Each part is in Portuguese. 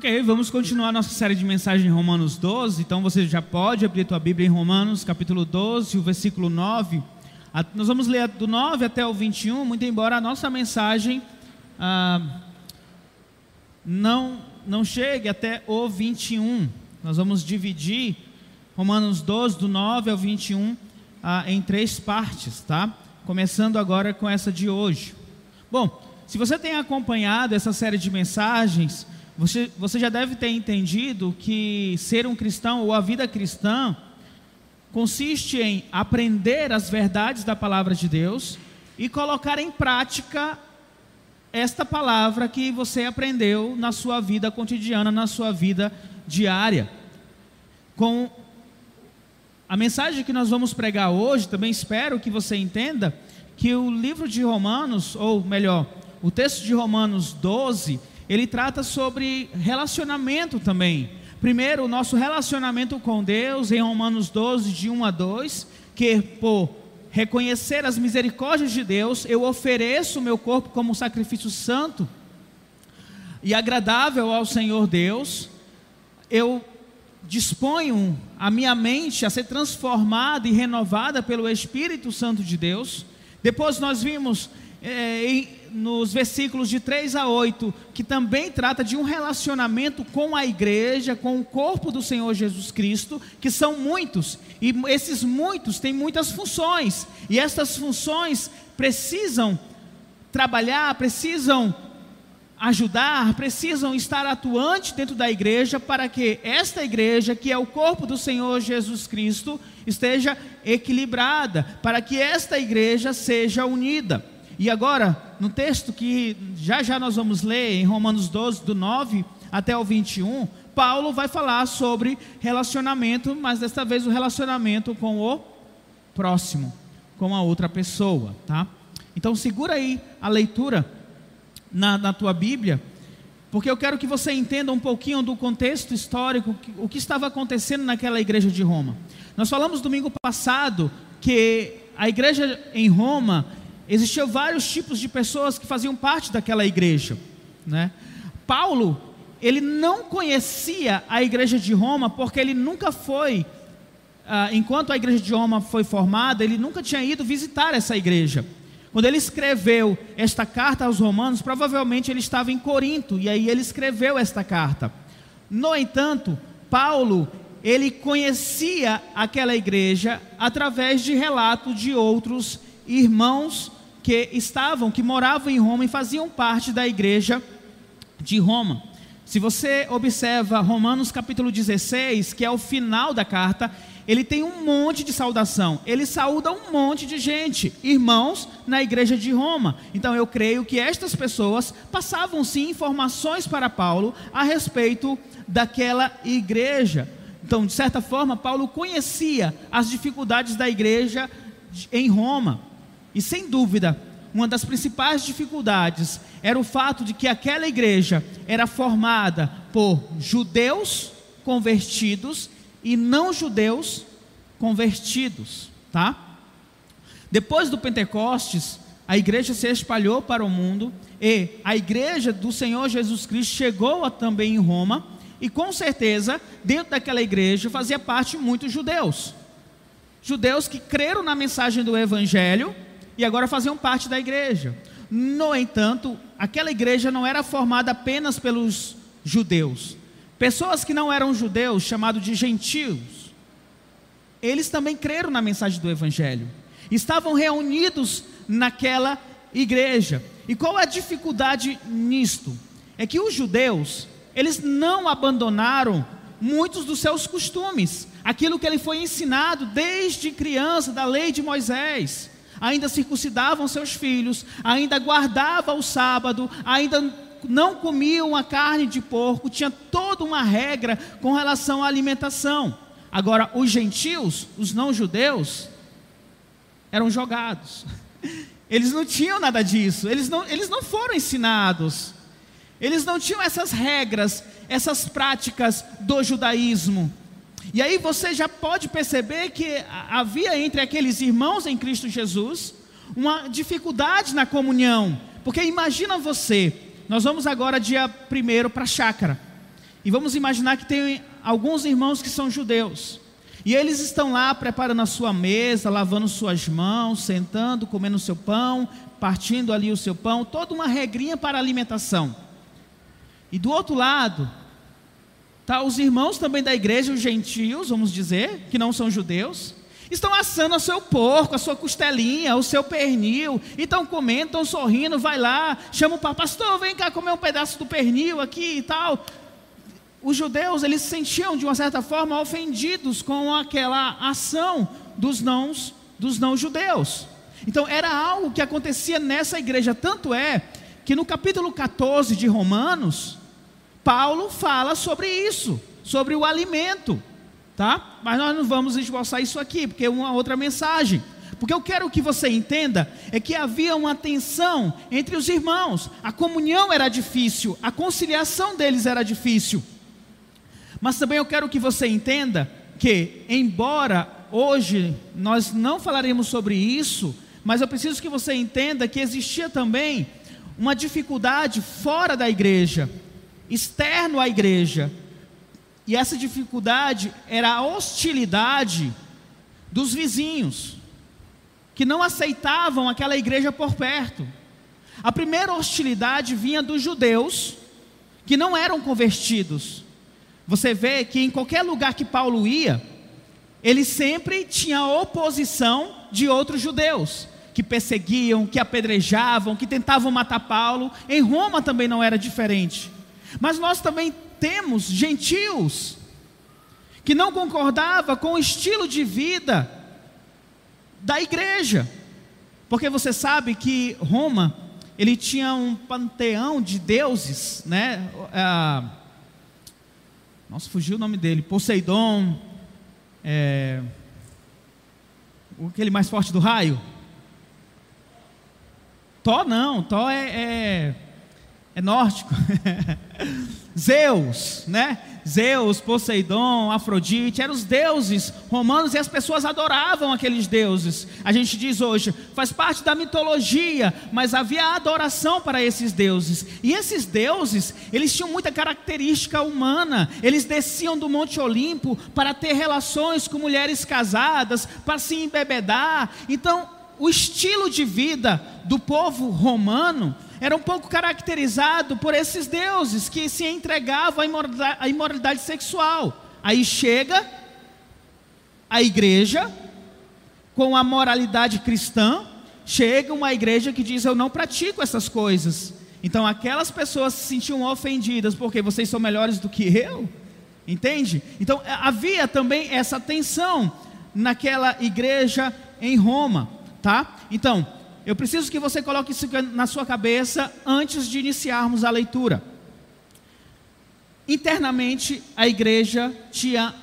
Ok, vamos continuar nossa série de mensagens em Romanos 12. Então você já pode abrir tua Bíblia em Romanos, capítulo 12, o versículo 9. Nós vamos ler do 9 até o 21, muito embora a nossa mensagem ah, não, não chegue até o 21. Nós vamos dividir Romanos 12, do 9 ao 21, ah, em três partes, tá? Começando agora com essa de hoje. Bom, se você tem acompanhado essa série de mensagens, você, você já deve ter entendido que ser um cristão ou a vida cristã consiste em aprender as verdades da palavra de Deus e colocar em prática esta palavra que você aprendeu na sua vida cotidiana, na sua vida diária. Com a mensagem que nós vamos pregar hoje, também espero que você entenda que o livro de Romanos, ou melhor, o texto de Romanos 12, ele trata sobre relacionamento também. Primeiro, o nosso relacionamento com Deus, em Romanos 12, de 1 a 2, que por reconhecer as misericórdias de Deus, eu ofereço o meu corpo como sacrifício santo e agradável ao Senhor Deus, eu disponho a minha mente a ser transformada e renovada pelo Espírito Santo de Deus. Depois nós vimos é, em, nos versículos de 3 a 8, que também trata de um relacionamento com a igreja, com o corpo do Senhor Jesus Cristo, que são muitos, e esses muitos têm muitas funções, e essas funções precisam trabalhar, precisam ajudar, precisam estar atuantes dentro da igreja para que esta igreja, que é o corpo do Senhor Jesus Cristo, esteja equilibrada, para que esta igreja seja unida. E agora, no texto que já já nós vamos ler, em Romanos 12, do 9 até o 21, Paulo vai falar sobre relacionamento, mas desta vez o relacionamento com o próximo, com a outra pessoa, tá? Então segura aí a leitura na, na tua Bíblia, porque eu quero que você entenda um pouquinho do contexto histórico, o que estava acontecendo naquela igreja de Roma. Nós falamos domingo passado que a igreja em Roma existiam vários tipos de pessoas que faziam parte daquela igreja. Né? Paulo, ele não conhecia a igreja de Roma porque ele nunca foi, ah, enquanto a igreja de Roma foi formada, ele nunca tinha ido visitar essa igreja. Quando ele escreveu esta carta aos romanos, provavelmente ele estava em Corinto e aí ele escreveu esta carta. No entanto, Paulo, ele conhecia aquela igreja através de relatos de outros irmãos que estavam, que moravam em Roma e faziam parte da igreja de Roma. Se você observa Romanos capítulo 16, que é o final da carta, ele tem um monte de saudação. Ele saúda um monte de gente, irmãos na igreja de Roma. Então eu creio que estas pessoas passavam sim informações para Paulo a respeito daquela igreja. Então, de certa forma, Paulo conhecia as dificuldades da igreja em Roma. E sem dúvida, uma das principais dificuldades era o fato de que aquela igreja era formada por judeus convertidos e não judeus convertidos, tá? Depois do Pentecostes, a igreja se espalhou para o mundo e a igreja do Senhor Jesus Cristo chegou a, também em Roma e com certeza dentro daquela igreja fazia parte muitos judeus. Judeus que creram na mensagem do evangelho e agora faziam parte da igreja. No entanto, aquela igreja não era formada apenas pelos judeus. Pessoas que não eram judeus, chamados de gentios, eles também creram na mensagem do evangelho. Estavam reunidos naquela igreja. E qual é a dificuldade nisto? É que os judeus, eles não abandonaram muitos dos seus costumes, aquilo que ele foi ensinado desde criança da lei de Moisés ainda circuncidavam seus filhos, ainda guardavam o sábado, ainda não comiam a carne de porco, tinha toda uma regra com relação à alimentação. Agora, os gentios, os não-judeus, eram jogados. Eles não tinham nada disso, eles não, eles não foram ensinados, eles não tinham essas regras, essas práticas do judaísmo. E aí você já pode perceber que havia entre aqueles irmãos em Cristo Jesus uma dificuldade na comunhão. Porque imagina você, nós vamos agora dia primeiro para a chácara. E vamos imaginar que tem alguns irmãos que são judeus. E eles estão lá preparando a sua mesa, lavando suas mãos, sentando, comendo o seu pão, partindo ali o seu pão, toda uma regrinha para alimentação. E do outro lado, tá? Os irmãos também da igreja, os gentios, vamos dizer, que não são judeus, estão assando o seu porco, a sua costelinha, o seu pernil, e estão comendo, estão sorrindo, vai lá, chama o pastor, vem cá comer um pedaço do pernil aqui e tal. Os judeus eles se sentiam de uma certa forma ofendidos com aquela ação dos não dos não judeus. Então era algo que acontecia nessa igreja, tanto é que no capítulo 14 de Romanos, Paulo fala sobre isso, sobre o alimento, tá? Mas nós não vamos esboçar isso aqui, porque é uma outra mensagem. Porque eu quero que você entenda é que havia uma tensão entre os irmãos. A comunhão era difícil, a conciliação deles era difícil. Mas também eu quero que você entenda que, embora hoje nós não falaremos sobre isso, mas eu preciso que você entenda que existia também uma dificuldade fora da igreja, externo à igreja. E essa dificuldade era a hostilidade dos vizinhos, que não aceitavam aquela igreja por perto. A primeira hostilidade vinha dos judeus, que não eram convertidos. Você vê que em qualquer lugar que Paulo ia, ele sempre tinha oposição de outros judeus que perseguiam, que apedrejavam, que tentavam matar Paulo. Em Roma também não era diferente. Mas nós também temos gentios que não concordava com o estilo de vida da igreja. Porque você sabe que Roma, ele tinha um panteão de deuses, né? Ah, nossa, fugiu o nome dele. Poseidon. É, aquele mais forte do raio? Tó não, Tó é, é, é nórdico. Zeus, né? Zeus, Poseidon, Afrodite, eram os deuses romanos e as pessoas adoravam aqueles deuses. A gente diz hoje, faz parte da mitologia, mas havia adoração para esses deuses. E esses deuses, eles tinham muita característica humana. Eles desciam do Monte Olimpo para ter relações com mulheres casadas, para se embebedar. Então, o estilo de vida do povo romano era um pouco caracterizado por esses deuses que se entregavam à imoralidade, sexual. Aí chega a igreja com a moralidade cristã, chega uma igreja que diz: Eu não pratico essas coisas. Então aquelas pessoas se sentiam ofendidas porque vocês são melhores do que eu, entende? Então havia também essa tensão naquela igreja em Roma, tá? Então eu preciso que você coloque isso na sua cabeça antes de iniciarmos a leitura. Internamente, a igreja tinha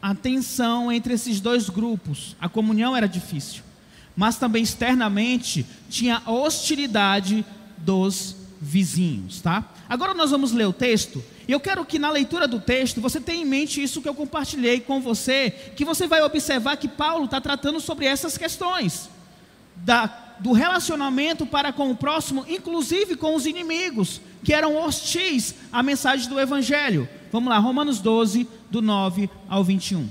a tensão entre esses dois grupos, a comunhão era difícil, mas também externamente tinha a hostilidade dos vizinhos, tá? Agora nós vamos ler o texto, e eu quero que na leitura do texto você tenha em mente isso que eu compartilhei com você, que você vai observar que Paulo está tratando sobre essas questões da, do relacionamento para com o próximo, inclusive com os inimigos, que eram hostis à mensagem do Evangelho. Vamos lá, Romanos 12, do 9 ao 21.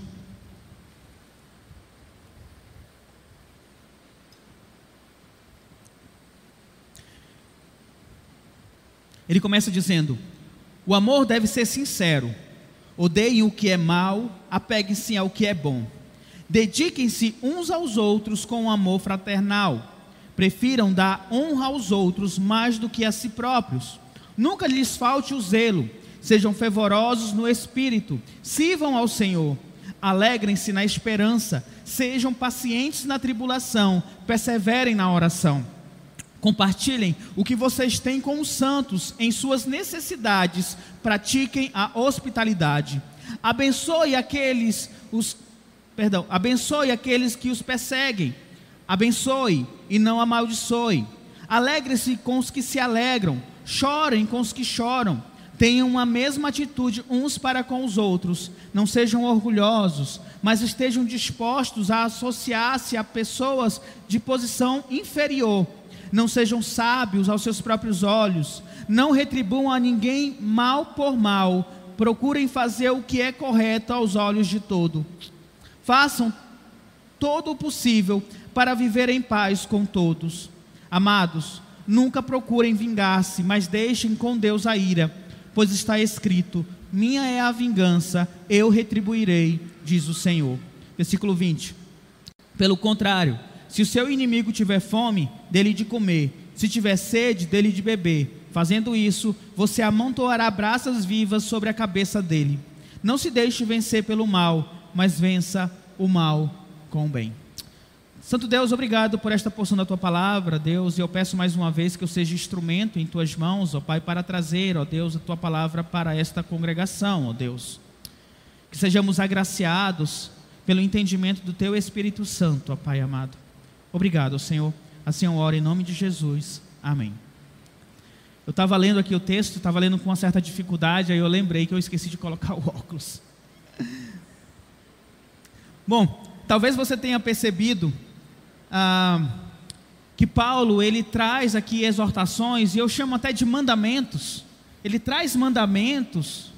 Ele começa dizendo: O amor deve ser sincero. Odeiem o que é mal, apeguem-se ao que é bom. Dediquem-se uns aos outros com amor fraternal. Prefiram dar honra aos outros mais do que a si próprios. Nunca lhes falte o zelo. Sejam fervorosos no espírito. Sirvam ao Senhor. Alegrem-se na esperança. Sejam pacientes na tribulação. Perseverem na oração. Compartilhem o que vocês têm com os santos em suas necessidades. Pratiquem a hospitalidade. Abençoe aqueles os perdão, abençoe aqueles que os perseguem, abençoe e não amaldiçoe. Alegre-se com os que se alegram, chorem com os que choram. Tenham a mesma atitude uns para com os outros. Não sejam orgulhosos, mas estejam dispostos a associar-se a pessoas de posição inferior. não sejam sábios aos seus próprios olhos, não retribuam a ninguém mal por mal, procurem fazer o que é correto aos olhos de todo. Façam todo o possível para viver em paz com todos. Amados, nunca procurem vingar-se, mas deixem com Deus a ira, pois está escrito: Minha é a vingança, eu retribuirei, diz o Senhor. Versículo 20. Pelo contrário, se o seu inimigo tiver fome, dele de comer, se tiver sede, dele de beber. Fazendo isso, você amontoará braças vivas sobre a cabeça dele. Não se deixe vencer pelo mal, mas vença o mal com o bem. Santo Deus, obrigado por esta porção da tua palavra, Deus, e eu peço mais uma vez que eu seja instrumento em tuas mãos, ó Pai, para trazer, ó Deus, a tua palavra para esta congregação, ó Deus. Que sejamos agraciados pelo entendimento do teu Espírito Santo, ó Pai amado. Obrigado, Senhor. Assim eu oro em nome de Jesus. Amém. Eu estava lendo aqui o texto, estava lendo com uma certa dificuldade, aí eu lembrei que eu esqueci de colocar o óculos. Bom, talvez você tenha percebido ah, que Paulo ele traz aqui exortações e eu chamo até de mandamentos. Ele traz mandamentos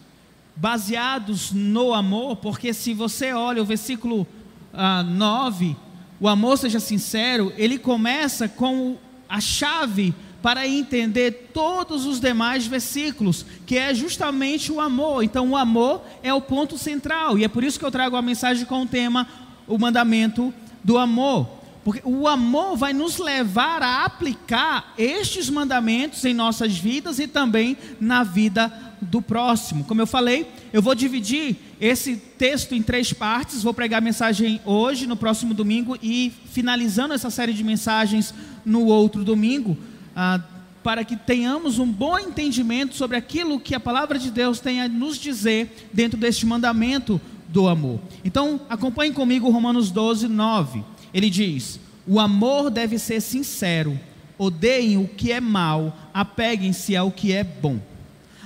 baseados no amor, porque se você olha o versículo ah, 9, o amor seja sincero, ele começa com a chave para entender todos os demais versículos, que é justamente o amor. Então, o amor é o ponto central, e é por isso que eu trago a mensagem com o tema o mandamento do amor. Porque o amor vai nos levar a aplicar estes mandamentos em nossas vidas e também na vida do próximo. Como eu falei, eu vou dividir esse texto em três partes. Vou pregar a mensagem hoje, no próximo domingo e finalizando essa série de mensagens no outro domingo, ah, para que tenhamos um bom entendimento sobre aquilo que a palavra de Deus tem a nos dizer dentro deste mandamento do amor. Então, acompanhe comigo Romanos 12, 9. Ele diz: O amor deve ser sincero, odeiem o que é mal, apeguem-se ao que é bom.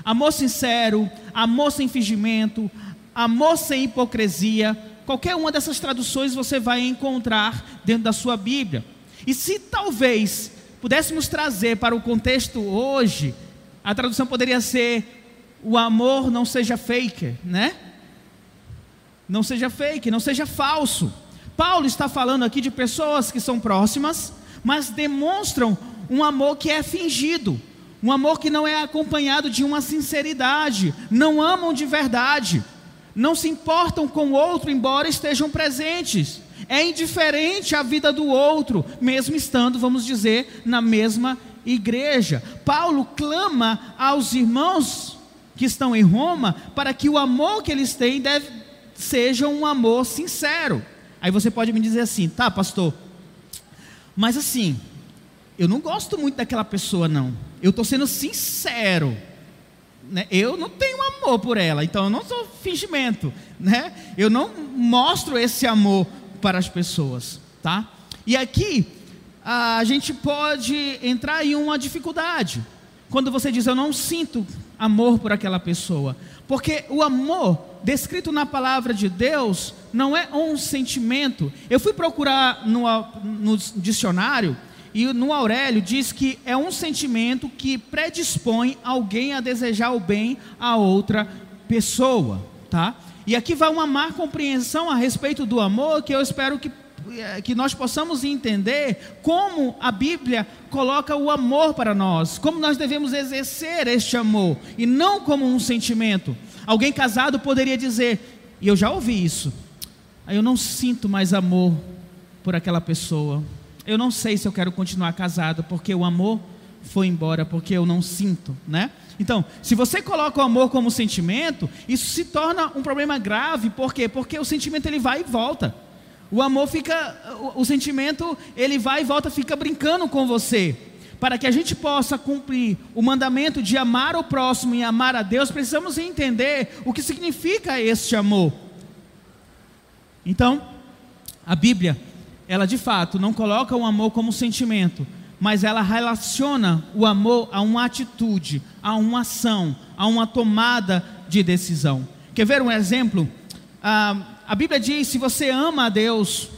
Amor sincero, amor sem fingimento, amor sem hipocrisia, qualquer uma dessas traduções você vai encontrar dentro da sua Bíblia. E se talvez pudéssemos trazer para o contexto hoje, a tradução poderia ser: o amor não seja fake, né? não seja fake, não seja falso. Paulo está falando aqui de pessoas que são próximas, mas demonstram um amor que é fingido, um amor que não é acompanhado de uma sinceridade, não amam de verdade, não se importam com o outro, embora estejam presentes. É indiferente à vida do outro, mesmo estando, vamos dizer, na mesma igreja. Paulo clama aos irmãos que estão em Roma para que o amor que eles têm deve seja um amor sincero. Aí você pode me dizer assim, tá, pastor, mas assim, eu não gosto muito daquela pessoa, não. Eu estou sendo sincero. Né? Eu não tenho amor por ela, então eu não sou fingimento. Né? Eu não mostro esse amor para as pessoas. Tá? E aqui, a gente pode entrar em uma dificuldade. Quando você diz, eu não sinto amor por aquela pessoa. Porque o amor descrito na palavra de Deus não é um sentimento. Eu fui procurar no, no dicionário e no Aurélio diz que é um sentimento que predispõe alguém a desejar o bem a outra pessoa, tá? E aqui vai uma má compreensão a respeito do amor que eu espero que eh, que nós possamos entender como a Bíblia coloca o amor para nós, como nós devemos exercer este amor e não como um sentimento. Alguém casado poderia dizer, e eu já ouvi isso, eu não sinto mais amor por aquela pessoa. Eu não sei se eu quero continuar casado porque o amor foi embora, porque eu não sinto, né? Então, se você coloca o amor como sentimento, isso se torna um problema grave, por quê? Porque o sentimento ele vai e volta. O amor fica, o, o sentimento, ele vai e volta, fica brincando com você. Para que a gente possa cumprir o mandamento de amar o próximo e amar a Deus, precisamos entender o que significa este amor. Então, a Bíblia, ela de fato não coloca o amor como sentimento, mas ela relaciona o amor a uma atitude, a uma ação, a uma tomada de decisão. Quer ver um exemplo? Ah, a Bíblia diz: se você ama a Deus,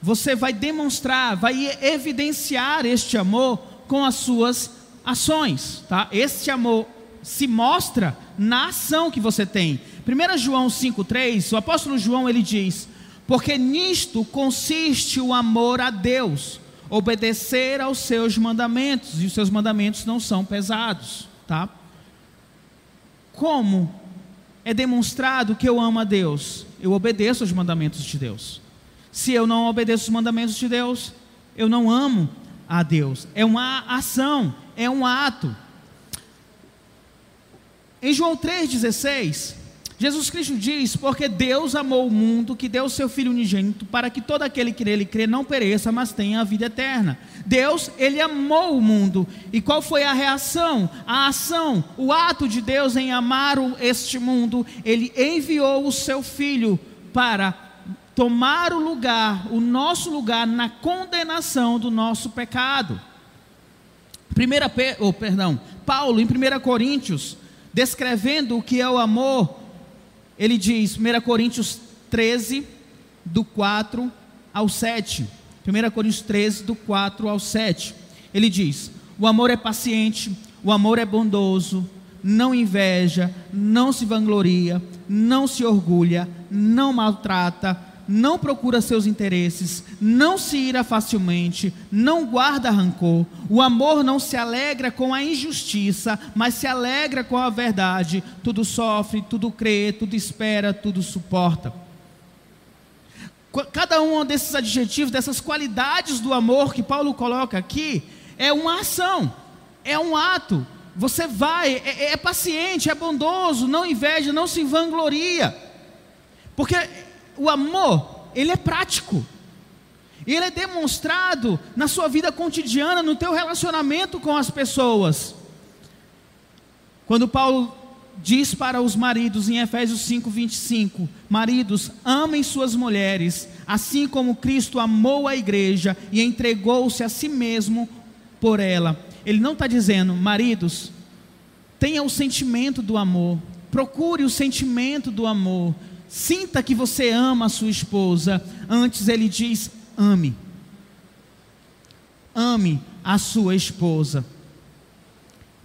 você vai demonstrar, vai evidenciar este amor com as suas ações, tá? Este amor se mostra na ação que você tem. 1 João 5,3, o apóstolo João ele diz: Porque nisto consiste o amor a Deus, obedecer aos seus mandamentos, e os seus mandamentos não são pesados, tá? Como é demonstrado que eu amo a Deus? Eu obedeço aos mandamentos de Deus. Se eu não obedeço os mandamentos de Deus, eu não amo a Deus. É uma ação, é um ato. Em João 3,16, Jesus Cristo diz: Porque Deus amou o mundo, que deu o seu Filho unigênito, para que todo aquele que nele crê não pereça, mas tenha a vida eterna. Deus, ele amou o mundo. E qual foi a reação? A ação, o ato de Deus em amar este mundo? Ele enviou o seu Filho para tomar o lugar, o nosso lugar na condenação do nosso pecado. Primeira, oh, perdão, Paulo, em 1 Coríntios descrevendo o que é o amor, ele diz, 1 Coríntios 13, do 4 ao 7. 1 Coríntios 13, do 4 ao 7. Ele diz: O amor é paciente, o amor é bondoso, não inveja, não se vangloria, não se orgulha, não maltrata, não procura seus interesses, não se ira facilmente, não guarda rancor. O amor não se alegra com a injustiça, mas se alegra com a verdade. Tudo sofre, tudo crê, tudo espera, tudo suporta. Cada um desses adjetivos, dessas qualidades do amor que Paulo coloca aqui, é uma ação, é um ato. Você vai, é, é paciente, é bondoso, não inveja, não se vangloria. Porque o amor, ele é prático. E ele é demonstrado na sua vida cotidiana, no teu relacionamento com as pessoas. Quando Paulo diz para os maridos em Efésios 5:25, maridos, amem suas mulheres, assim como Cristo amou a igreja e entregou-se a si mesmo por ela. Ele não está dizendo, maridos, tenha o sentimento do amor, procure o sentimento do amor, Sinta que você ama a sua esposa. Antes ele diz: ame. Ame a sua esposa.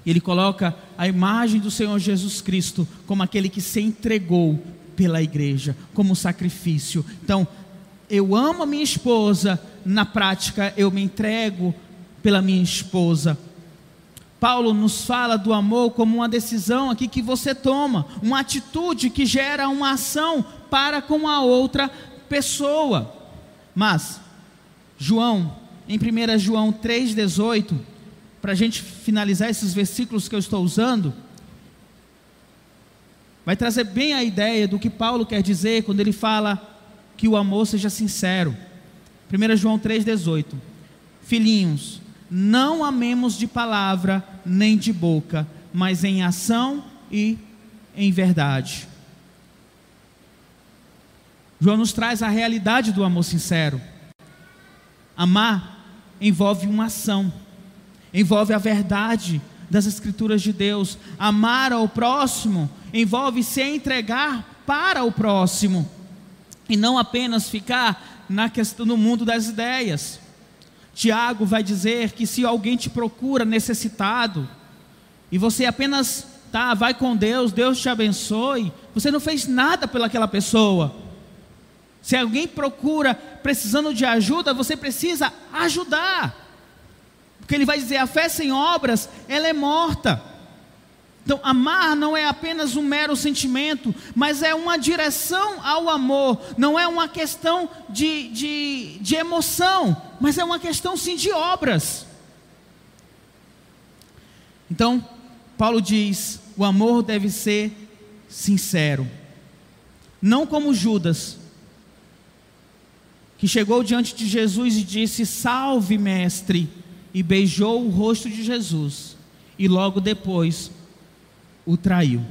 Ele coloca a imagem do Senhor Jesus Cristo como aquele que se entregou pela igreja, como sacrifício. Então, eu amo a minha esposa, na prática eu me entrego pela minha esposa. Paulo nos fala do amor como uma decisão aqui que você toma, uma atitude que gera uma ação para com a outra pessoa. Mas, João, em 1 João 3,18, para a gente finalizar esses versículos que eu estou usando, vai trazer bem a ideia do que Paulo quer dizer quando ele fala que o amor seja sincero. 1 João 3,18: Filhinhos, não amemos de palavra nem de boca, mas em ação e em verdade. João nos traz a realidade do amor sincero. Amar envolve uma ação, envolve a verdade das Escrituras de Deus. Amar ao próximo envolve se entregar para o próximo e não apenas ficar na questão no mundo das ideias. Tiago vai dizer que se alguém te procura necessitado e você apenas tá, vai com Deus, Deus te abençoe, você não fez nada pelaquela pessoa. Se alguém procura precisando de ajuda, você precisa ajudar. Porque ele vai dizer: a fé sem obras, ela é morta. Então, amar não é apenas um mero sentimento, mas é uma direção ao amor, não é uma questão de, de, de emoção, mas é uma questão sim de obras. Então, Paulo diz: o amor deve ser sincero, não como Judas, que chegou diante de Jesus e disse: Salve, mestre, e beijou o rosto de Jesus, e logo depois o traiu.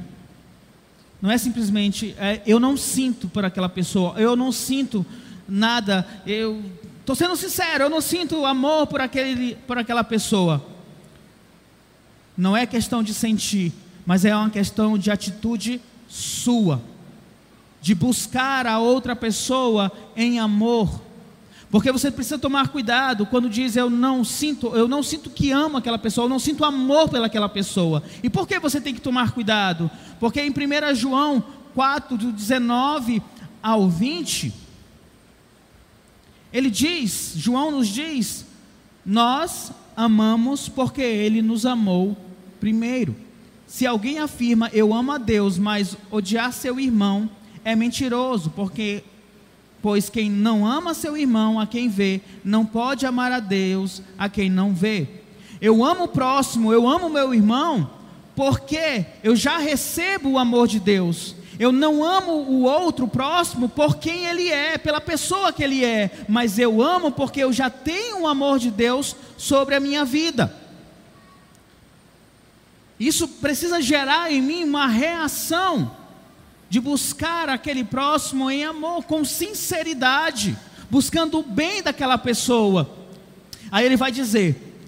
Não é simplesmente, é, eu não sinto por aquela pessoa, eu não sinto nada, eu estou sendo sincero, eu não sinto amor por, aquele, por aquela pessoa. Não é questão de sentir, mas é uma questão de atitude sua, de buscar a outra pessoa em amor. Porque você precisa tomar cuidado quando diz eu não sinto, eu não sinto que amo aquela pessoa, eu não sinto amor pelaquela pessoa. E por que você tem que tomar cuidado? Porque em 1 João 4, do 19 ao 20, ele diz, João nos diz, nós amamos porque ele nos amou primeiro. Se alguém afirma eu amo a Deus, mas odiar seu irmão, é mentiroso, porque pois quem não ama seu irmão a quem vê, não pode amar a Deus a quem não vê. Eu amo o próximo, eu amo meu irmão, porque eu já recebo o amor de Deus. Eu não amo o outro próximo por quem ele é, pela pessoa que ele é, mas eu amo porque eu já tenho o amor de Deus sobre a minha vida. Isso precisa gerar em mim uma reação de buscar aquele próximo em amor, com sinceridade, buscando o bem daquela pessoa. Aí ele vai dizer: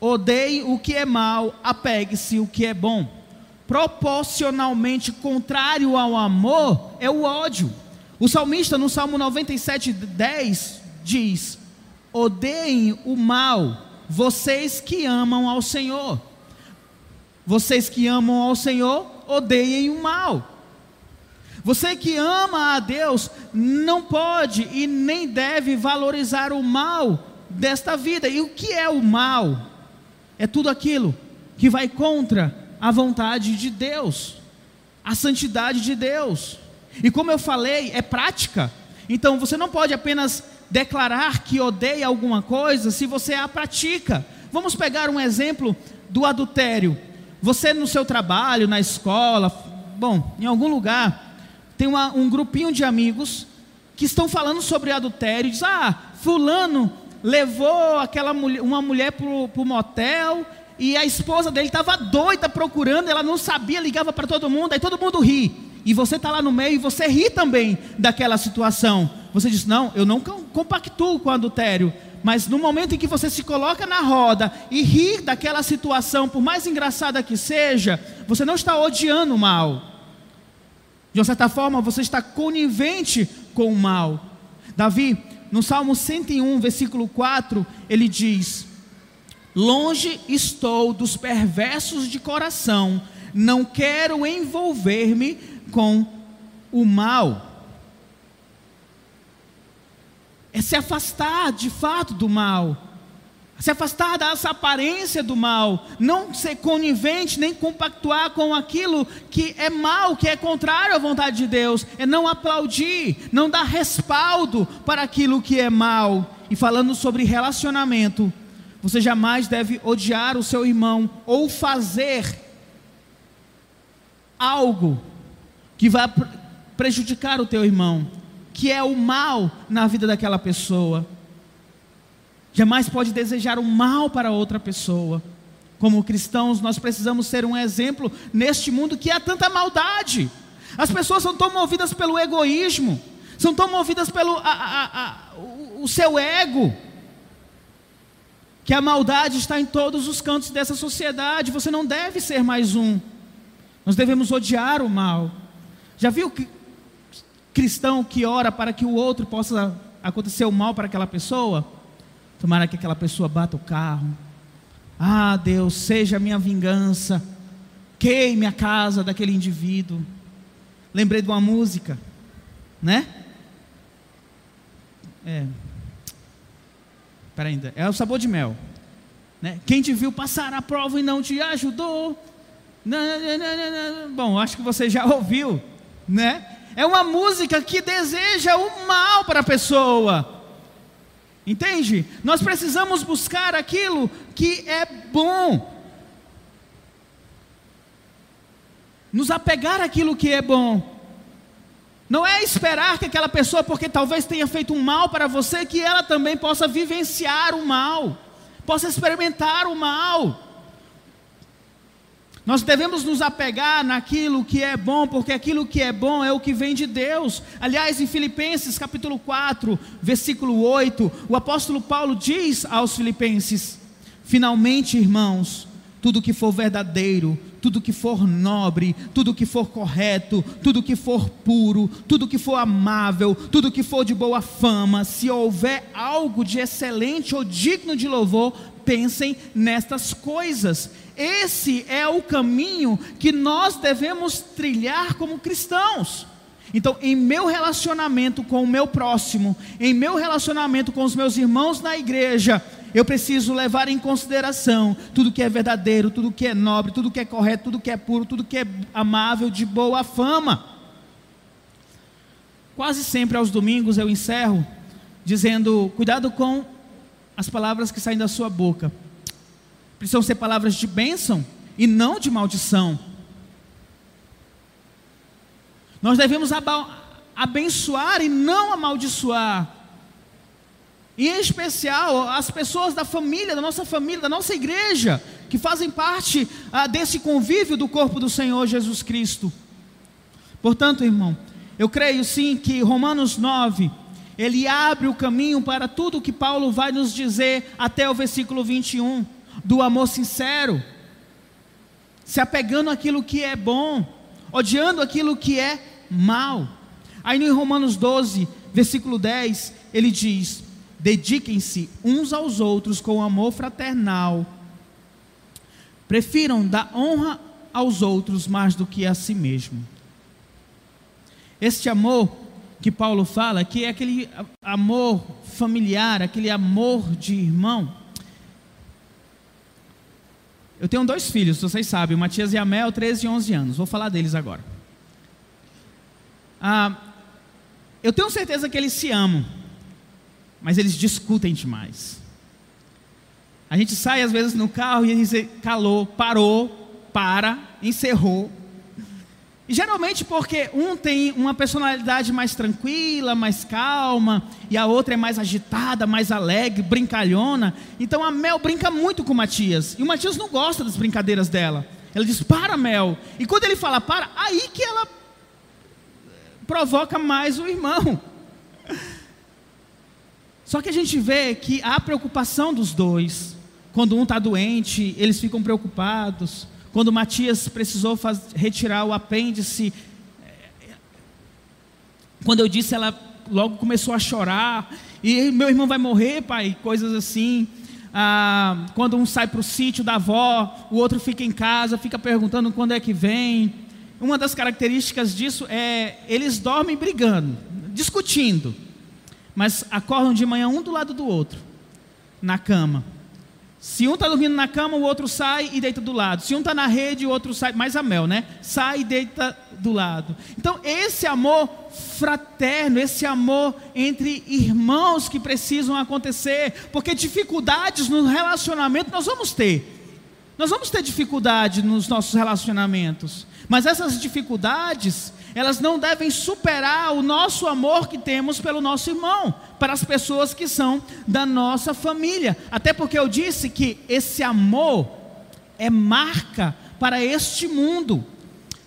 odeie o que é mal, apegue-se o que é bom proporcionalmente contrário ao amor é o ódio. O salmista no Salmo 97, 10 diz: Odeiem o mal, vocês que amam ao Senhor. Vocês que amam ao Senhor, odeiem o mal. Você que ama a Deus não pode e nem deve valorizar o mal desta vida. E o que é o mal? É tudo aquilo que vai contra a vontade de Deus, a santidade de Deus. E como eu falei, é prática. Então você não pode apenas declarar que odeia alguma coisa se você a pratica. Vamos pegar um exemplo do adultério. Você no seu trabalho, na escola, bom, em algum lugar, tem uma, um grupinho de amigos que estão falando sobre adultério. Diz: Ah, fulano levou aquela mulher, uma mulher para o motel e a esposa dele estava doida procurando, ela não sabia, ligava para todo mundo, aí todo mundo ri. E você está lá no meio e você ri também daquela situação. Você diz: Não, eu não compactuo com adultério. Mas no momento em que você se coloca na roda e ri daquela situação, por mais engraçada que seja, você não está odiando o mal. De uma certa forma, você está conivente com o mal. Davi, no Salmo 101, versículo 4, ele diz: Longe estou dos perversos de coração, não quero envolver-me com o mal. É se afastar de fato do mal, se afastar dessa aparência do mal, não ser conivente nem compactuar com aquilo que é mal, que é contrário à vontade de Deus, é não aplaudir, não dar respaldo para aquilo que é mal. E falando sobre relacionamento, você jamais deve odiar o seu irmão ou fazer algo que vai prejudicar o teu irmão, que é o mal na vida daquela pessoa. Jamais pode desejar o mal para outra pessoa. Como cristãos, nós precisamos ser um exemplo neste mundo que há tanta maldade. As pessoas são tão movidas pelo egoísmo, são tão movidas pelo a, a, a, o, o seu ego que a maldade está em todos os cantos dessa sociedade. Você não deve ser mais um. Nós devemos odiar o mal. Já viu que cristão que ora para que o outro possa acontecer o mal para aquela pessoa? Tomara que aquela pessoa bata o carro. Ah, Deus, seja a minha vingança. Queime a casa daquele indivíduo. Lembrei de uma música, né? É, Espera ainda. É o sabor de mel. Né? Quem te viu passar a prova e não te ajudou. Bom, acho que você já ouviu, né? É uma música que deseja o mal para a pessoa. Entende? Nós precisamos buscar aquilo que é bom. Nos apegar àquilo que é bom. Não é esperar que aquela pessoa, porque talvez tenha feito um mal para você, que ela também possa vivenciar o mal, possa experimentar o mal. Nós devemos nos apegar naquilo que é bom, porque aquilo que é bom é o que vem de Deus. Aliás, em Filipenses capítulo 4, versículo 8, o apóstolo Paulo diz aos filipenses: Finalmente, irmãos, tudo que for verdadeiro, tudo que for nobre, tudo que for correto, tudo que for puro, tudo que for amável, tudo que for de boa fama, se houver algo de excelente ou digno de louvor, pensem nestas coisas. Esse é o caminho que nós devemos trilhar como cristãos. Então, em meu relacionamento com o meu próximo, em meu relacionamento com os meus irmãos na igreja, eu preciso levar em consideração tudo que é verdadeiro, tudo que é nobre, tudo que é correto, tudo que é puro, tudo que é amável, de boa fama. Quase sempre aos domingos eu encerro dizendo: cuidado com as palavras que saem da sua boca. Precisam ser palavras de bênção e não de maldição. Nós devemos abençoar e não amaldiçoar. E em especial as pessoas da família, da nossa família, da nossa igreja, que fazem parte ah, desse convívio do corpo do Senhor Jesus Cristo. Portanto, irmão, eu creio sim que Romanos 9, ele abre o caminho para tudo que Paulo vai nos dizer até o versículo 21, do amor sincero, se apegando àquilo que é bom, odiando aquilo que é mal. Aí no Romanos 12, versículo 10, ele diz: Dediquem-se uns aos outros com amor fraternal. Prefiram dar honra aos outros mais do que a si mesmo. Este amor que Paulo fala, que é aquele amor familiar, aquele amor de irmão. Eu tenho dois filhos, vocês sabem, Matias e a Mel, 13 e 11 anos. Vou falar deles agora. Ah, eu tenho certeza que eles se amam mas eles discutem demais. A gente sai às vezes no carro e diz calou, parou, para, encerrou. E geralmente porque um tem uma personalidade mais tranquila, mais calma, e a outra é mais agitada, mais alegre, brincalhona. Então a Mel brinca muito com o Matias. E o Matias não gosta das brincadeiras dela. Ela diz: "Para, Mel". E quando ele fala "para", aí que ela provoca mais o irmão. Só que a gente vê que há preocupação dos dois. Quando um está doente, eles ficam preocupados. Quando Matias precisou retirar o apêndice, quando eu disse, ela logo começou a chorar. E meu irmão vai morrer, pai, coisas assim. Ah, quando um sai para o sítio da avó, o outro fica em casa, fica perguntando quando é que vem. Uma das características disso é eles dormem brigando, discutindo mas acordam de manhã um do lado do outro, na cama. Se um está dormindo na cama, o outro sai e deita do lado. Se um está na rede, o outro sai, mais a mel, né? Sai e deita do lado. Então, esse amor fraterno, esse amor entre irmãos que precisam acontecer, porque dificuldades no relacionamento nós vamos ter. Nós vamos ter dificuldade nos nossos relacionamentos, mas essas dificuldades elas não devem superar o nosso amor que temos pelo nosso irmão, para as pessoas que são da nossa família. Até porque eu disse que esse amor é marca para este mundo.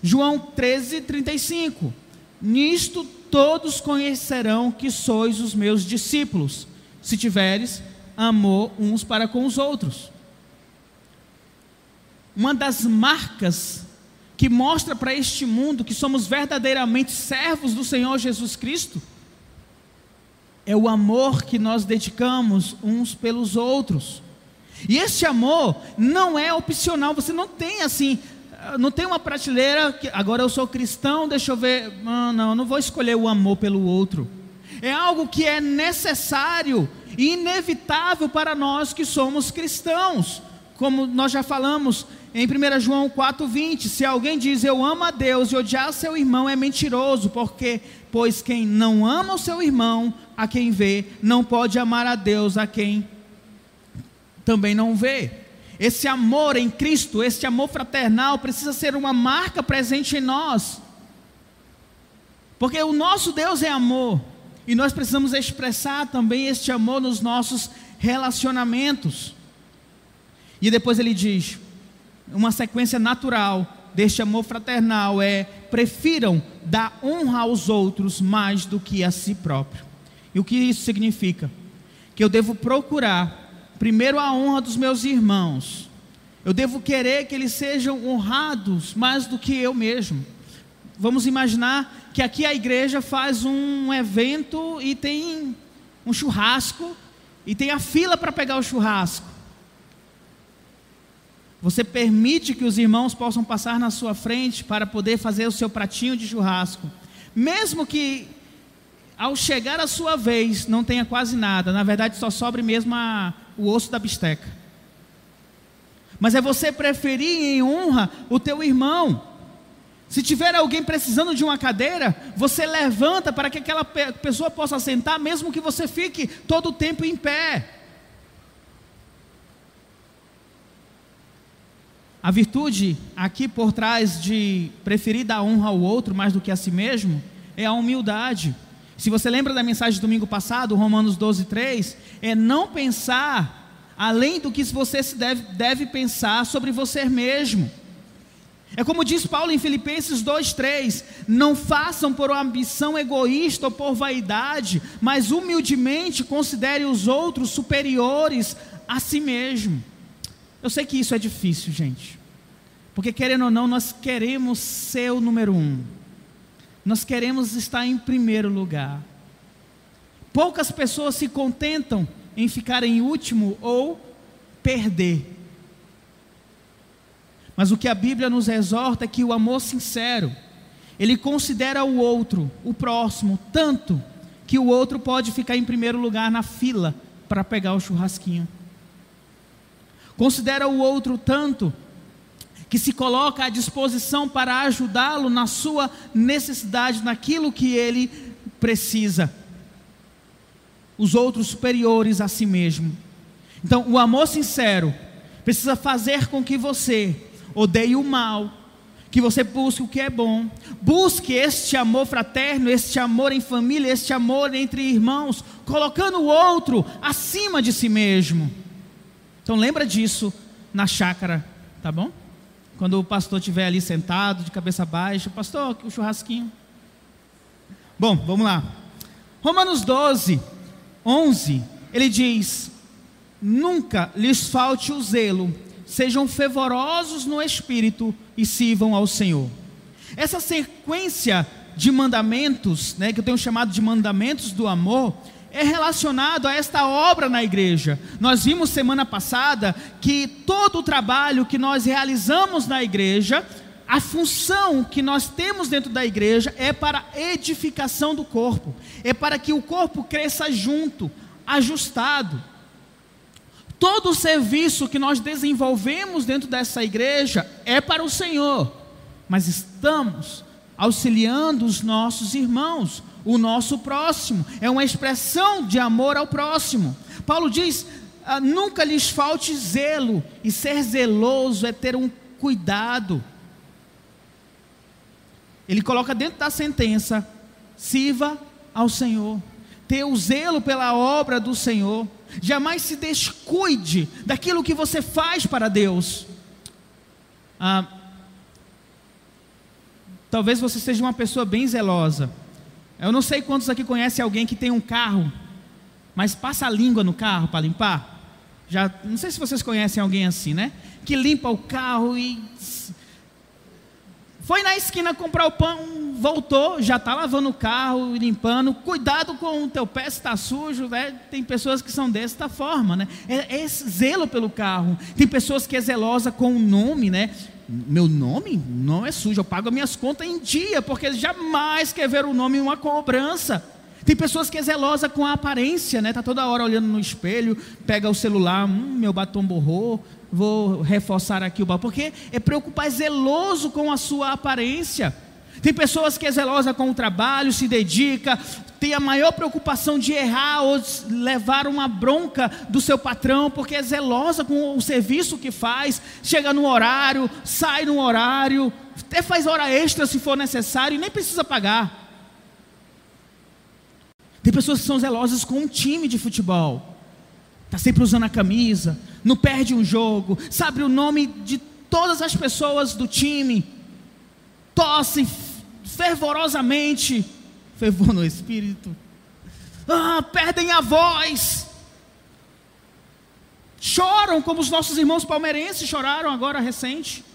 João 13, 35. Nisto todos conhecerão que sois os meus discípulos, se tiveres amor uns para com os outros. Uma das marcas que mostra para este mundo que somos verdadeiramente servos do Senhor Jesus Cristo, é o amor que nós dedicamos uns pelos outros. E este amor não é opcional, você não tem assim, não tem uma prateleira que agora eu sou cristão, deixa eu ver, não, não, não vou escolher o amor pelo outro. É algo que é necessário e inevitável para nós que somos cristãos. Como nós já falamos, em 1 João 4,20: Se alguém diz eu amo a Deus e odiar seu irmão, é mentiroso, porque, pois quem não ama o seu irmão, a quem vê, não pode amar a Deus a quem também não vê. Esse amor em Cristo, esse amor fraternal, precisa ser uma marca presente em nós, porque o nosso Deus é amor, e nós precisamos expressar também este amor nos nossos relacionamentos. E depois ele diz: uma sequência natural deste amor fraternal é: prefiram dar honra aos outros mais do que a si próprio. E o que isso significa? Que eu devo procurar, primeiro, a honra dos meus irmãos, Eu devo querer que eles sejam honrados mais do que eu mesmo. Vamos imaginar que aqui a igreja faz um evento e tem um churrasco e tem a fila para pegar o churrasco. Você permite que os irmãos possam passar na sua frente para poder fazer o seu pratinho de churrasco, mesmo que ao chegar a sua vez não tenha quase nada, na verdade só sobre mesmo a, o osso da bisteca. Mas é você preferir em honra o teu irmão. Se tiver alguém precisando de uma cadeira, você levanta para que aquela pessoa possa sentar, mesmo que você fique todo o tempo em pé. A virtude aqui por trás de preferir dar honra ao outro mais do que a si mesmo é a humildade. Se você lembra da mensagem do domingo passado, Romanos 12, 3, é não pensar além do que você deve, deve pensar sobre você mesmo. É como diz Paulo em Filipenses 2,3: Não façam por ambição egoísta ou por vaidade, mas humildemente considere os outros superiores a si mesmo. Eu sei que isso é difícil, gente. Porque querendo ou não, nós queremos ser o número um. Nós queremos estar em primeiro lugar. Poucas pessoas se contentam em ficar em último ou perder. Mas o que a Bíblia nos exorta é que o amor sincero, ele considera o outro, o próximo, tanto que o outro pode ficar em primeiro lugar na fila para pegar o churrasquinho. Considera o outro tanto que se coloca à disposição para ajudá-lo na sua necessidade, naquilo que ele precisa. Os outros superiores a si mesmo. Então, o amor sincero precisa fazer com que você odeie o mal, que você busque o que é bom, busque este amor fraterno, este amor em família, este amor entre irmãos, colocando o outro acima de si mesmo. Então lembra disso na chácara, tá bom? Quando o pastor estiver ali sentado, de cabeça baixa, pastor, o churrasquinho. Bom, vamos lá. Romanos 12, 11, ele diz: Nunca lhes falte o zelo, sejam fervorosos no espírito e sirvam ao Senhor. Essa sequência de mandamentos, né, que eu tenho chamado de mandamentos do amor, é relacionado a esta obra na igreja. Nós vimos semana passada que todo o trabalho que nós realizamos na igreja, a função que nós temos dentro da igreja é para edificação do corpo, é para que o corpo cresça junto, ajustado. Todo o serviço que nós desenvolvemos dentro dessa igreja é para o Senhor, mas estamos auxiliando os nossos irmãos, o nosso próximo, é uma expressão de amor ao próximo. Paulo diz: ah, nunca lhes falte zelo, e ser zeloso é ter um cuidado. Ele coloca dentro da sentença: sirva ao Senhor, ter o zelo pela obra do Senhor, jamais se descuide daquilo que você faz para Deus. Ah, talvez você seja uma pessoa bem zelosa. Eu não sei quantos aqui conhecem alguém que tem um carro, mas passa a língua no carro para limpar. Já, não sei se vocês conhecem alguém assim, né? Que limpa o carro e foi na esquina comprar o pão, voltou, já está lavando o carro e limpando. Cuidado com o teu pé se está sujo, né? Tem pessoas que são desta forma, né? É, é zelo pelo carro. Tem pessoas que é zelosa com o nome, né? Meu nome não é sujo, eu pago minhas contas em dia, porque jamais quer ver o nome em uma cobrança. Tem pessoas que é zelosa com a aparência, né? Tá toda hora olhando no espelho, pega o celular, hum, meu batom borrou, vou reforçar aqui o batom, porque é preocupar, é zeloso com a sua aparência. Tem pessoas que é zelosa com o trabalho, se dedica, tem a maior preocupação de errar ou levar uma bronca do seu patrão, porque é zelosa com o serviço que faz, chega no horário, sai no horário, até faz hora extra se for necessário e nem precisa pagar. Tem pessoas que são zelosas com um time de futebol, está sempre usando a camisa, não perde um jogo, sabe o nome de todas as pessoas do time, tosse fervorosamente, fervor no espírito, ah, perdem a voz, choram como os nossos irmãos palmeirenses choraram agora recente.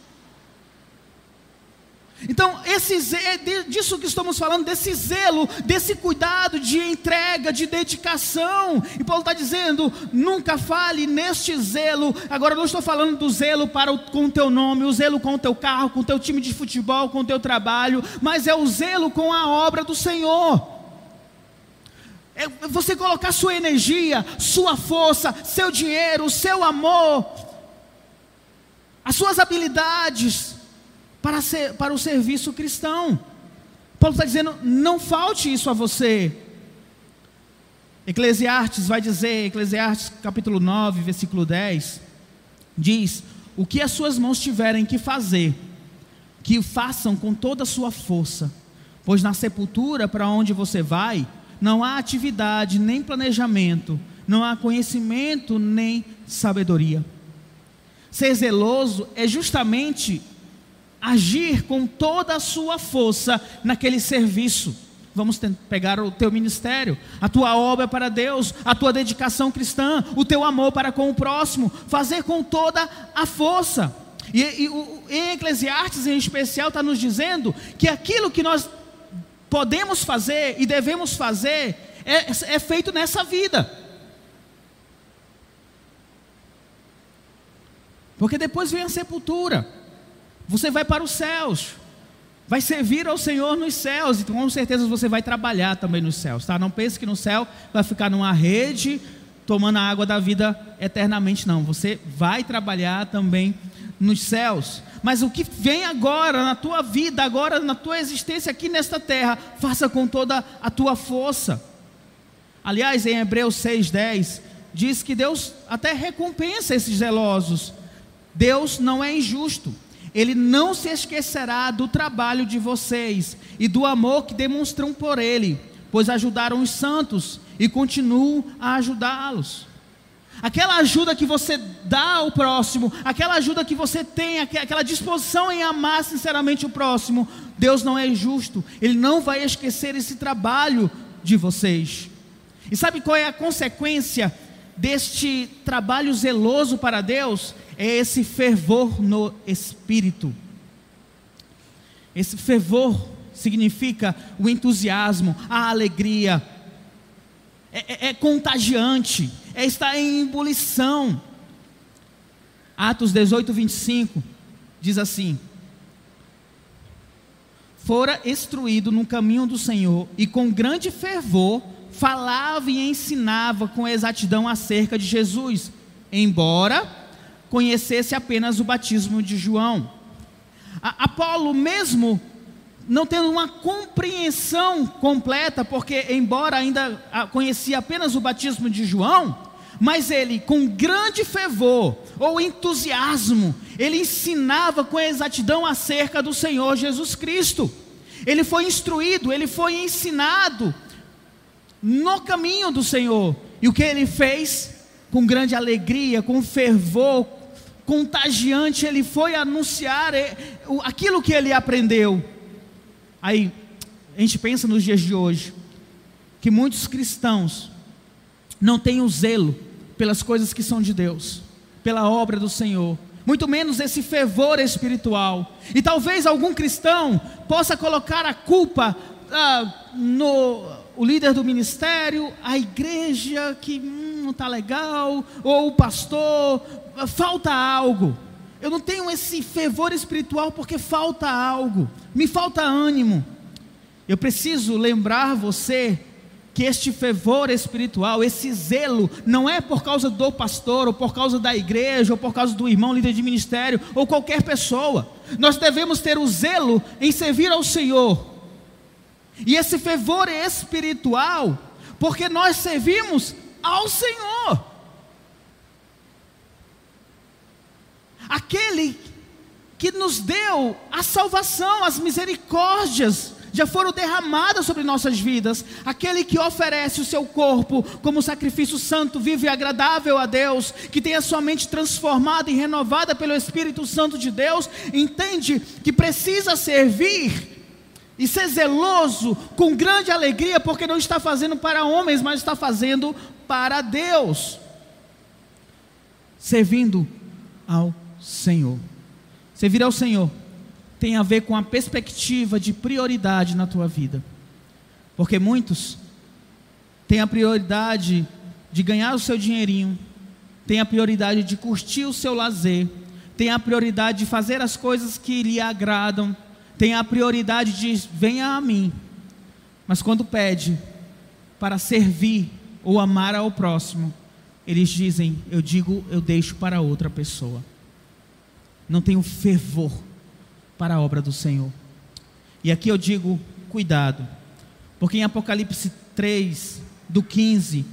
Então, esse, é disso que estamos falando, desse zelo, desse cuidado de entrega, de dedicação. E Paulo está dizendo: nunca fale neste zelo. Agora, não estou falando do zelo para o, com o teu nome, o zelo com o teu carro, com o teu time de futebol, com o teu trabalho, mas é o zelo com a obra do Senhor. É você colocar sua energia, sua força, seu dinheiro, seu amor, as suas habilidades para, ser, para o serviço cristão. Paulo está dizendo: não falte isso a você. Eclesiastes vai dizer, Eclesiastes capítulo 9, versículo 10, diz: O que as suas mãos tiverem que fazer, que façam com toda a sua força, pois na sepultura para onde você vai, não há atividade nem planejamento, não há conhecimento nem sabedoria. Ser zeloso é justamente agir com toda a sua força naquele serviço. Vamos pegar o teu ministério, a tua obra para Deus, a tua dedicação cristã, o teu amor para com o próximo, fazer com toda a força. E, e o, em Eclesiastes, em especial, está nos dizendo que aquilo que nós podemos fazer e devemos fazer é, é feito nessa vida. Porque depois vem a sepultura. Você vai para os céus. Vai servir ao Senhor nos céus. E com certeza você vai trabalhar também nos céus. Tá? Não pense que no céu vai ficar numa rede tomando a água da vida eternamente. Não. Você vai trabalhar também nos céus. Mas o que vem agora na tua vida, agora na tua existência aqui nesta terra, faça com toda a tua força. Aliás, em Hebreus 6,10, diz que Deus até recompensa esses zelosos. Deus não é injusto. Ele não se esquecerá do trabalho de vocês e do amor que demonstram por Ele, pois ajudaram os santos e continuam a ajudá-los. Aquela ajuda que você dá ao próximo, aquela ajuda que você tem, aquela disposição em amar sinceramente o próximo, Deus não é injusto, Ele não vai esquecer esse trabalho de vocês. E sabe qual é a consequência deste trabalho zeloso para Deus? é esse fervor no espírito. Esse fervor significa o entusiasmo, a alegria, é, é, é contagiante, é estar em ebulição. Atos 18, 25 diz assim: Fora instruído no caminho do Senhor e com grande fervor falava e ensinava com exatidão acerca de Jesus, embora conhecesse apenas o batismo de João. A, Apolo, mesmo não tendo uma compreensão completa, porque, embora ainda conhecia apenas o batismo de João, mas ele, com grande fervor ou entusiasmo, ele ensinava com exatidão acerca do Senhor Jesus Cristo. Ele foi instruído, ele foi ensinado no caminho do Senhor. E o que ele fez? Com grande alegria, com fervor, contagiante, ele foi anunciar é, aquilo que ele aprendeu. Aí, a gente pensa nos dias de hoje, que muitos cristãos não têm o zelo pelas coisas que são de Deus, pela obra do Senhor, muito menos esse fervor espiritual. E talvez algum cristão possa colocar a culpa ah, no o líder do ministério, a igreja que hum, não está legal, ou o pastor, falta algo. Eu não tenho esse fervor espiritual porque falta algo, me falta ânimo. Eu preciso lembrar você que este fervor espiritual, esse zelo, não é por causa do pastor, ou por causa da igreja, ou por causa do irmão líder de ministério, ou qualquer pessoa. Nós devemos ter o zelo em servir ao Senhor. E esse fervor espiritual, porque nós servimos ao Senhor. aquele que nos deu a salvação, as misericórdias já foram derramadas sobre nossas vidas, aquele que oferece o seu corpo como sacrifício santo, vivo e agradável a Deus, que tem a sua mente transformada e renovada pelo Espírito Santo de Deus, entende que precisa servir e ser zeloso com grande alegria, porque não está fazendo para homens, mas está fazendo para Deus. servindo ao Senhor. Servir ao Senhor tem a ver com a perspectiva de prioridade na tua vida. Porque muitos têm a prioridade de ganhar o seu dinheirinho, têm a prioridade de curtir o seu lazer, têm a prioridade de fazer as coisas que lhe agradam, têm a prioridade de venha a mim. Mas quando pede para servir ou amar ao próximo, eles dizem: Eu digo, eu deixo para outra pessoa. Não tenho fervor para a obra do Senhor. E aqui eu digo: cuidado, porque em Apocalipse 3, do 15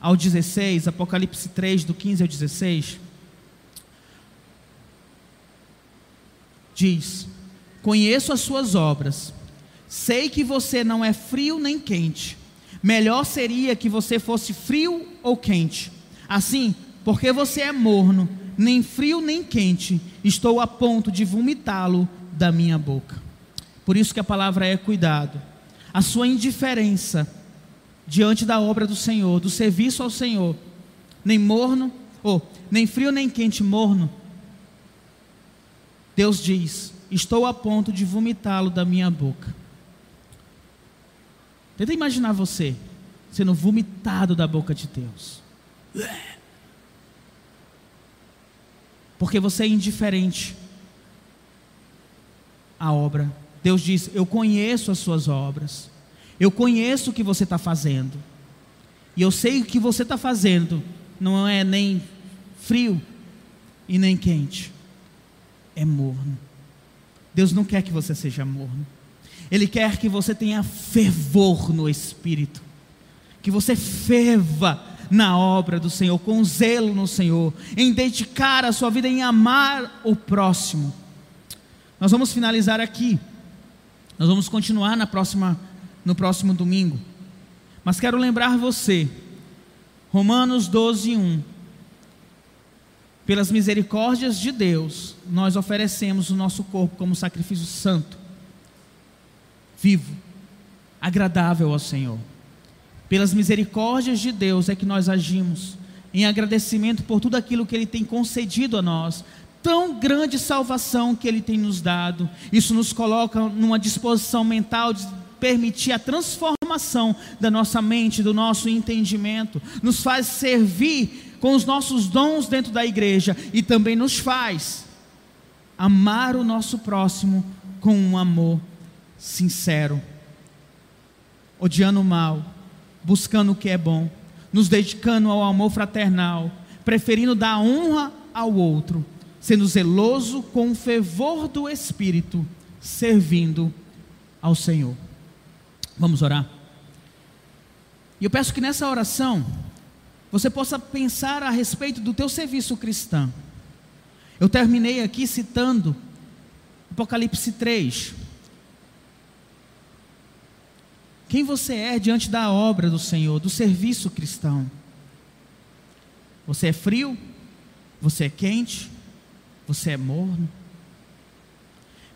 ao 16, Apocalipse 3, do 15 ao 16, diz: Conheço as suas obras, sei que você não é frio nem quente. Melhor seria que você fosse frio ou quente. Assim, porque você é morno, nem frio nem quente, estou a ponto de vomitá-lo da minha boca. Por isso que a palavra é cuidado. A sua indiferença diante da obra do Senhor, do serviço ao Senhor, nem morno, ou nem frio nem quente, morno. Deus diz: Estou a ponto de vomitá-lo da minha boca. Tenta imaginar você sendo vomitado da boca de Deus. Porque você é indiferente à obra. Deus diz: Eu conheço as suas obras. Eu conheço o que você está fazendo. E eu sei o que você está fazendo não é nem frio e nem quente. É morno. Deus não quer que você seja morno. Ele quer que você tenha fervor no espírito. Que você ferva na obra do Senhor, com zelo no Senhor, em dedicar a sua vida em amar o próximo. Nós vamos finalizar aqui. Nós vamos continuar na próxima no próximo domingo. Mas quero lembrar você, Romanos 12, 1. Pelas misericórdias de Deus, nós oferecemos o nosso corpo como sacrifício santo, vivo, agradável ao Senhor. Pelas misericórdias de Deus é que nós agimos, em agradecimento por tudo aquilo que Ele tem concedido a nós, tão grande salvação que Ele tem nos dado. Isso nos coloca numa disposição mental de permitir a transformação da nossa mente, do nosso entendimento, nos faz servir com os nossos dons dentro da igreja e também nos faz amar o nosso próximo com um amor sincero, odiando o mal, buscando o que é bom, nos dedicando ao amor fraternal, preferindo dar honra ao outro, sendo zeloso com o fervor do espírito, servindo ao Senhor. Vamos orar? E eu peço que nessa oração você possa pensar a respeito do teu serviço cristão. Eu terminei aqui citando Apocalipse 3. Quem você é diante da obra do Senhor, do serviço cristão? Você é frio? Você é quente? Você é morno?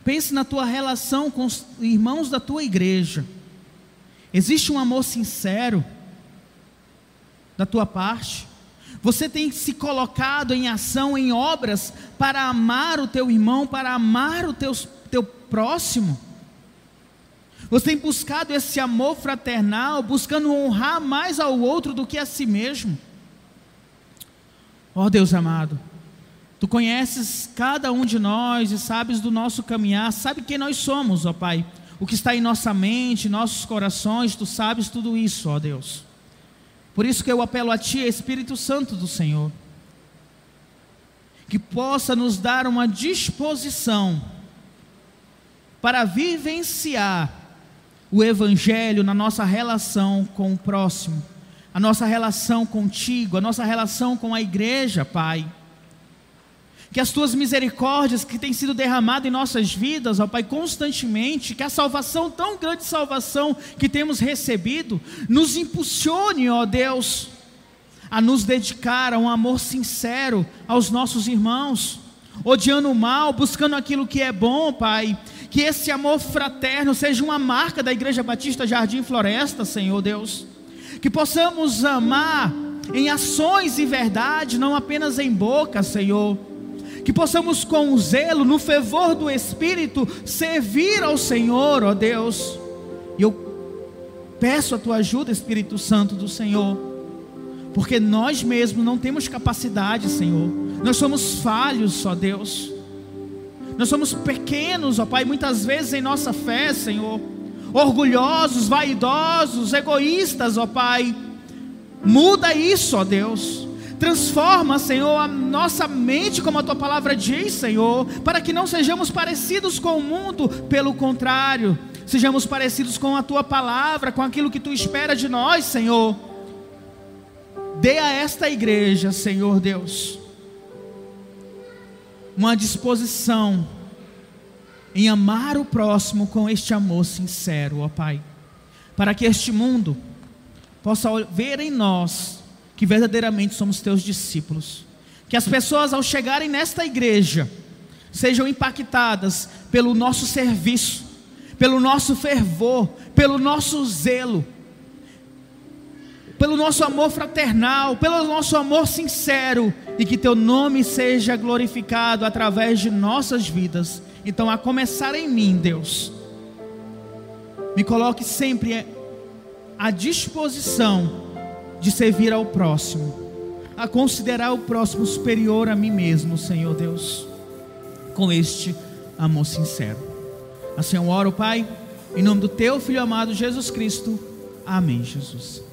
Pense na tua relação com os irmãos da tua igreja. Existe um amor sincero da tua parte? Você tem se colocado em ação, em obras, para amar o teu irmão, para amar o teu, teu próximo? Você tem buscado esse amor fraternal, buscando honrar mais ao outro do que a si mesmo? Ó oh, Deus amado, Tu conheces cada um de nós e sabes do nosso caminhar, sabe quem nós somos, ó Pai o que está em nossa mente, nossos corações, tu sabes tudo isso, ó Deus. Por isso que eu apelo a Ti, Espírito Santo do Senhor, que possa nos dar uma disposição para vivenciar o Evangelho na nossa relação com o próximo, a nossa relação contigo, a nossa relação com a igreja, Pai que as tuas misericórdias que têm sido derramadas em nossas vidas, ó Pai, constantemente, que a salvação, tão grande salvação que temos recebido, nos impulsione, ó Deus, a nos dedicar a um amor sincero aos nossos irmãos, odiando o mal, buscando aquilo que é bom, Pai. Que esse amor fraterno seja uma marca da Igreja Batista Jardim Floresta, Senhor Deus. Que possamos amar em ações e verdade, não apenas em boca, Senhor. Que possamos com zelo, no fervor do Espírito, servir ao Senhor, ó Deus. E eu peço a tua ajuda, Espírito Santo do Senhor, porque nós mesmos não temos capacidade, Senhor. Nós somos falhos, ó Deus. Nós somos pequenos, ó Pai, muitas vezes em nossa fé, Senhor. Orgulhosos, vaidosos, egoístas, ó Pai. Muda isso, ó Deus. Transforma, Senhor, a nossa mente, como a tua palavra diz, Senhor, para que não sejamos parecidos com o mundo, pelo contrário, sejamos parecidos com a tua palavra, com aquilo que tu espera de nós, Senhor. Dê a esta igreja, Senhor Deus, uma disposição em amar o próximo com este amor sincero, ó Pai, para que este mundo possa ver em nós que verdadeiramente somos teus discípulos. Que as pessoas, ao chegarem nesta igreja, sejam impactadas pelo nosso serviço, pelo nosso fervor, pelo nosso zelo, pelo nosso amor fraternal, pelo nosso amor sincero, e que teu nome seja glorificado através de nossas vidas. Então, a começar em mim, Deus, me coloque sempre à disposição de servir ao próximo, a considerar o próximo superior a mim mesmo, Senhor Deus, com este amor sincero. Assim eu oro, Pai, em nome do Teu Filho amado Jesus Cristo. Amém, Jesus.